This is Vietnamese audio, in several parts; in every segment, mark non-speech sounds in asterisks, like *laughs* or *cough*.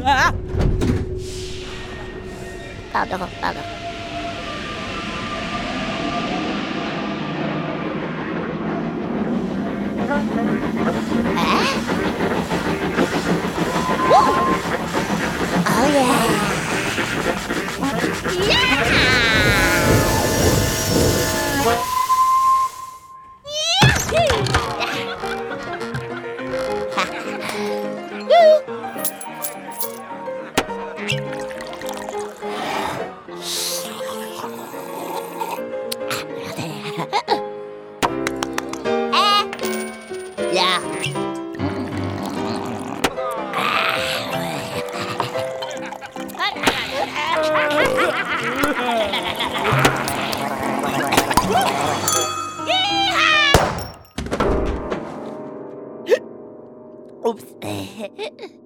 啊啊打的哎 Yeah. *laughs* Oops. *laughs*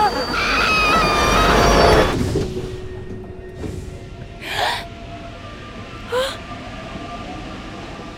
Ah!